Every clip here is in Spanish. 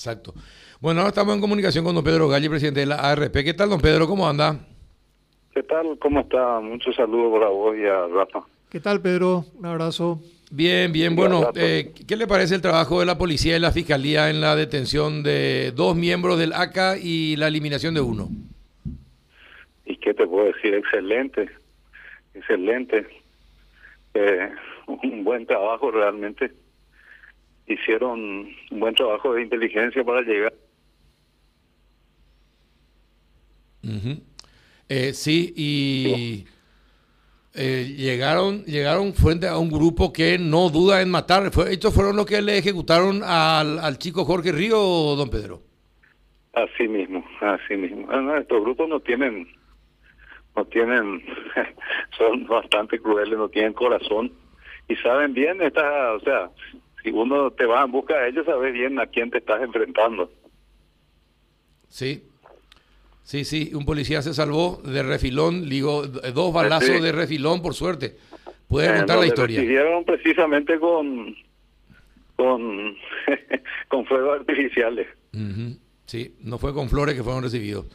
Exacto. Bueno, ahora estamos en comunicación con don Pedro Galli, presidente de la ARP. ¿Qué tal, don Pedro? ¿Cómo anda? ¿Qué tal? ¿Cómo está? Muchos saludos para vos y a Rafa. ¿Qué tal, Pedro? Un abrazo. Bien, bien. Bueno, eh, ¿qué le parece el trabajo de la policía y la fiscalía en la detención de dos miembros del ACA y la eliminación de uno? ¿Y qué te puedo decir? Excelente, excelente. Eh, un buen trabajo realmente. Hicieron un buen trabajo de inteligencia para llegar. eh, sí, y eh, llegaron llegaron frente a un grupo que no duda en matar. Fue, ¿Estos fueron los que le ejecutaron al, al chico Jorge Río, don Pedro? Así mismo, así mismo. Ah, estos grupos no tienen, no tienen, son bastante crueles, no tienen corazón y saben bien, esta, o sea, si uno te va en busca de ellos, sabes bien a quién te estás enfrentando. Sí, sí, sí, un policía se salvó de refilón, digo, dos balazos de refilón, por suerte. Puede contar la historia. Hicieron precisamente con, con, con fuegos artificiales. Sí, no fue con flores que fueron recibidos.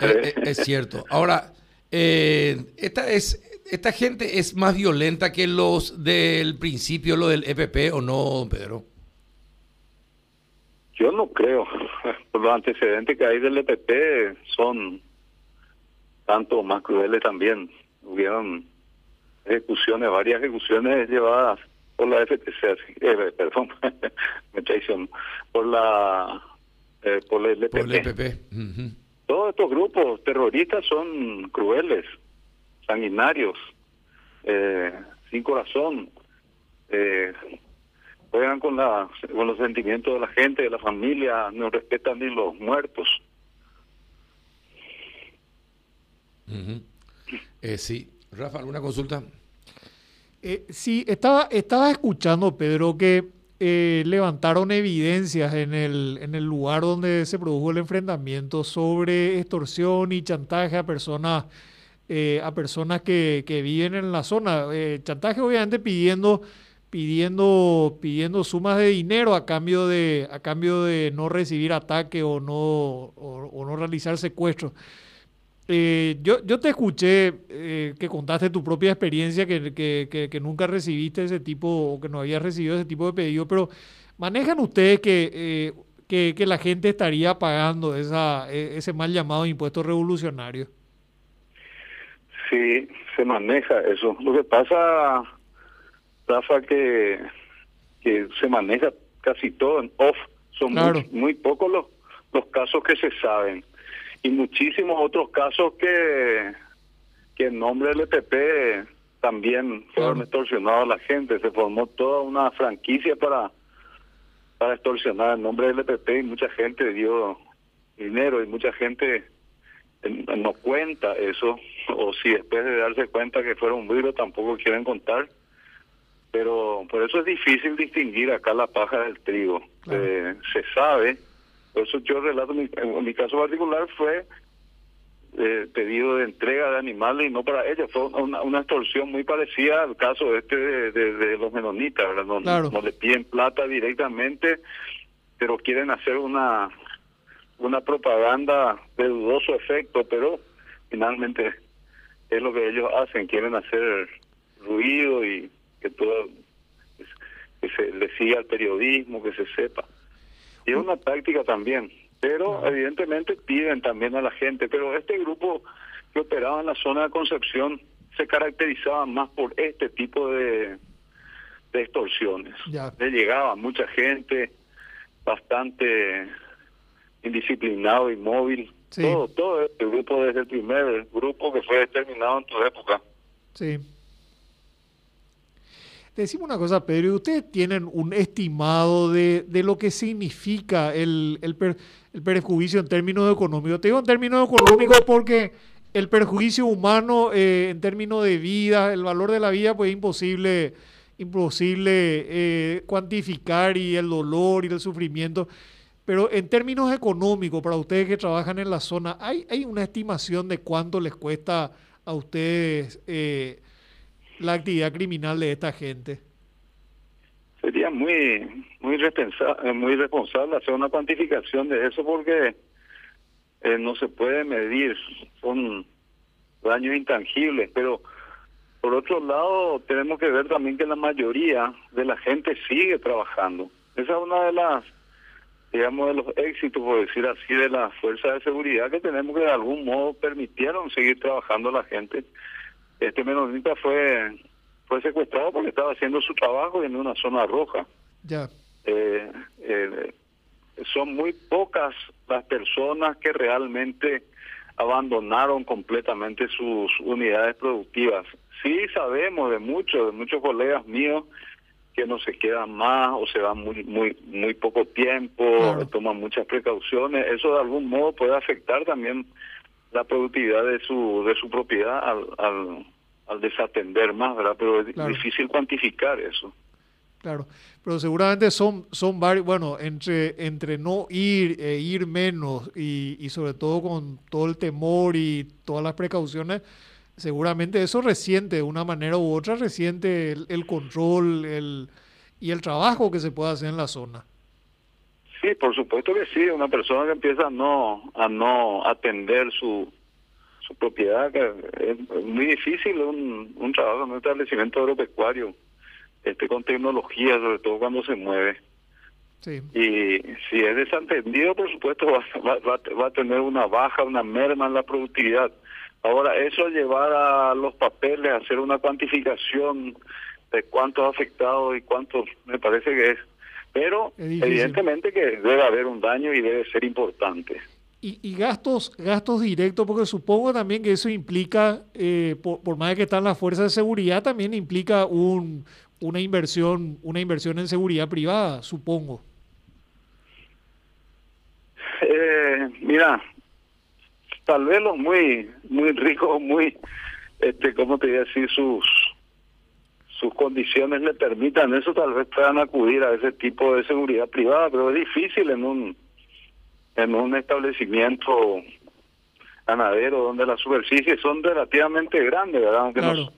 Eh, es cierto. Ahora, eh, esta es esta gente es más violenta que los del principio, lo del EPP, ¿o no, don Pedro? Yo no creo. Los antecedentes que hay del EPP son tanto más crueles también. Hubieron ejecuciones, varias ejecuciones llevadas por la FTC, eh, perdón, me traicionó, por la eh, por el EPP. Por el EPP. Todos estos grupos terroristas son crueles sanguinarios, eh, sin corazón, eh, juegan con, la, con los sentimientos de la gente, de la familia, no respetan ni los muertos. eh, sí, Rafa, ¿alguna consulta? Eh, sí, estaba, estaba escuchando, Pedro, que eh, levantaron evidencias en el, en el lugar donde se produjo el enfrentamiento sobre extorsión y chantaje a personas eh, a personas que, que, viven en la zona. Eh, chantaje obviamente pidiendo, pidiendo, pidiendo sumas de dinero a cambio de, a cambio de no recibir ataque o no, o, no realizar secuestros. Eh, yo, yo te escuché eh, que contaste tu propia experiencia, que, que, que, nunca recibiste ese tipo o que no habías recibido ese tipo de pedido, pero ¿manejan ustedes que, que, que la gente estaría pagando esa, e, ese mal llamado impuesto revolucionario? Sí, se maneja eso. Lo que pasa, Rafa, que, que se maneja casi todo en off. Son muy, muy, pocos los, los casos que se saben. Y muchísimos otros casos que, que en nombre del EPP también fueron extorsionados a la gente. Se formó toda una franquicia para, para extorsionar en nombre del EPP y mucha gente dio dinero y mucha gente no cuenta eso, o si después de darse cuenta que fueron virus tampoco quieren contar. Pero por eso es difícil distinguir acá la paja del trigo. Eh, se sabe, por eso yo relato, mi, en mi caso particular fue eh, pedido de entrega de animales y no para ellos. Fue una, una extorsión muy parecida al caso este de, de, los menonitas, ¿verdad? No, no le piden plata directamente, pero quieren hacer una una propaganda de dudoso efecto, pero finalmente es lo que ellos hacen, quieren hacer ruido y que todo que se le siga al periodismo, que se sepa. Y es una táctica también, pero evidentemente piden también a la gente, pero este grupo que operaba en la zona de Concepción se caracterizaba más por este tipo de, de extorsiones. Le llegaba mucha gente, bastante indisciplinado, inmóvil. Todo, todo este grupo desde el primer grupo que fue determinado en tu época. Sí. Decimos una cosa, Pedro, ¿ustedes tienen un estimado de, de lo que significa el, el, el, perjuicio en términos económicos? Te digo en términos económicos porque el perjuicio humano eh, en términos de vida, el valor de la vida, pues es imposible, imposible eh, cuantificar y el dolor y el sufrimiento. Pero en términos económicos, para ustedes que trabajan en la zona, ¿hay, hay una estimación de cuánto les cuesta a ustedes eh, la actividad criminal de esta gente? Sería muy muy muy responsable hacer una cuantificación de eso porque eh, no se puede medir, son daños intangibles, pero por otro lado tenemos que ver también que la mayoría de la gente sigue trabajando. Esa es una de las, digamos, de los éxitos, por decir así, de las fuerzas de seguridad que tenemos que de algún modo permitieron seguir trabajando la gente. Este menonita fue fue secuestrado porque estaba haciendo su trabajo en una zona roja. Ya. Eh, eh, son muy pocas las personas que realmente abandonaron completamente sus unidades productivas. Sí sabemos de muchos, de muchos colegas míos que no se quedan más o se van muy muy muy poco tiempo, toman muchas precauciones. Eso de algún modo puede afectar también la productividad de su de su propiedad al, al, al desatender más, ¿verdad? Pero es difícil cuantificar eso. Claro, pero seguramente son, son varios, bueno, entre, entre no ir e ir menos y, y sobre todo con todo el temor y todas las precauciones, seguramente eso resiente de una manera u otra, resiente el, control el, y el trabajo que se puede hacer en la zona. Sí, por supuesto que sí, una persona que empieza a no, a no atender su, su propiedad, que es muy difícil un, un trabajo en un establecimiento agropecuario este con tecnología, sobre todo cuando se mueve. Sí. Y si es desatendido, por supuesto, va, va, va, a tener una baja, una merma en la productividad. Ahora, eso llevar a los papeles, hacer una cuantificación de cuántos afectados y cuántos, me parece que es. Pero evidentemente que debe haber un daño y debe ser importante. Y, y, gastos gastos directos, porque supongo también que eso implica, eh, por, por, más que están las fuerzas de seguridad, también implica un, una inversión, una inversión en seguridad privada, supongo. Eh, mira, tal vez los muy, muy ricos, muy, este, ¿cómo te voy a decir? Sus, sus condiciones le permitan eso, tal vez puedan acudir a ese tipo de seguridad privada, pero es difícil en un, en un establecimiento ganadero donde las superficies son relativamente grandes, ¿verdad? Aunque no,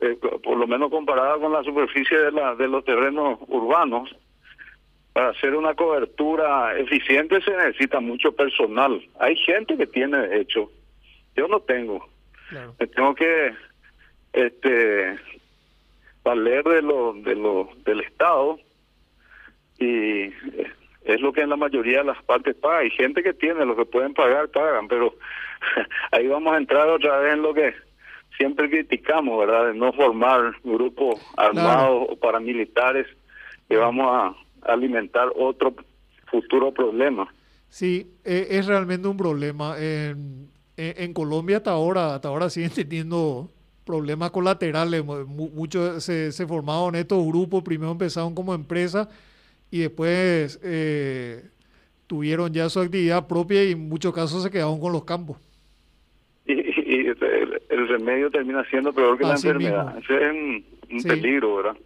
eh, por lo menos comparada con la superficie de, la, de los terrenos urbanos, para hacer una cobertura eficiente se necesita mucho personal. Hay gente que tiene hecho, yo no tengo. tengo que este valer de lo, de lo del Estado y es lo que en la mayoría de las partes paga. Hay gente que tiene, lo que pueden pagar, pagan, pero ahí vamos a entrar otra vez en lo que siempre criticamos, ¿verdad?, de no formar grupos armados o paramilitares que vamos a alimentar otro futuro problema. Sí, e, es realmente un problema. En, en, Colombia hasta ahora, hasta ahora siguen teniendo problemas colaterales. Muchos se, se formaron estos grupos, primero empezaron como empresa y después eh, tuvieron ya su actividad propia y en muchos casos se quedaron con los campos y el, remedio termina siendo peor que la enfermedad. Ese es un, peligro, ¿verdad?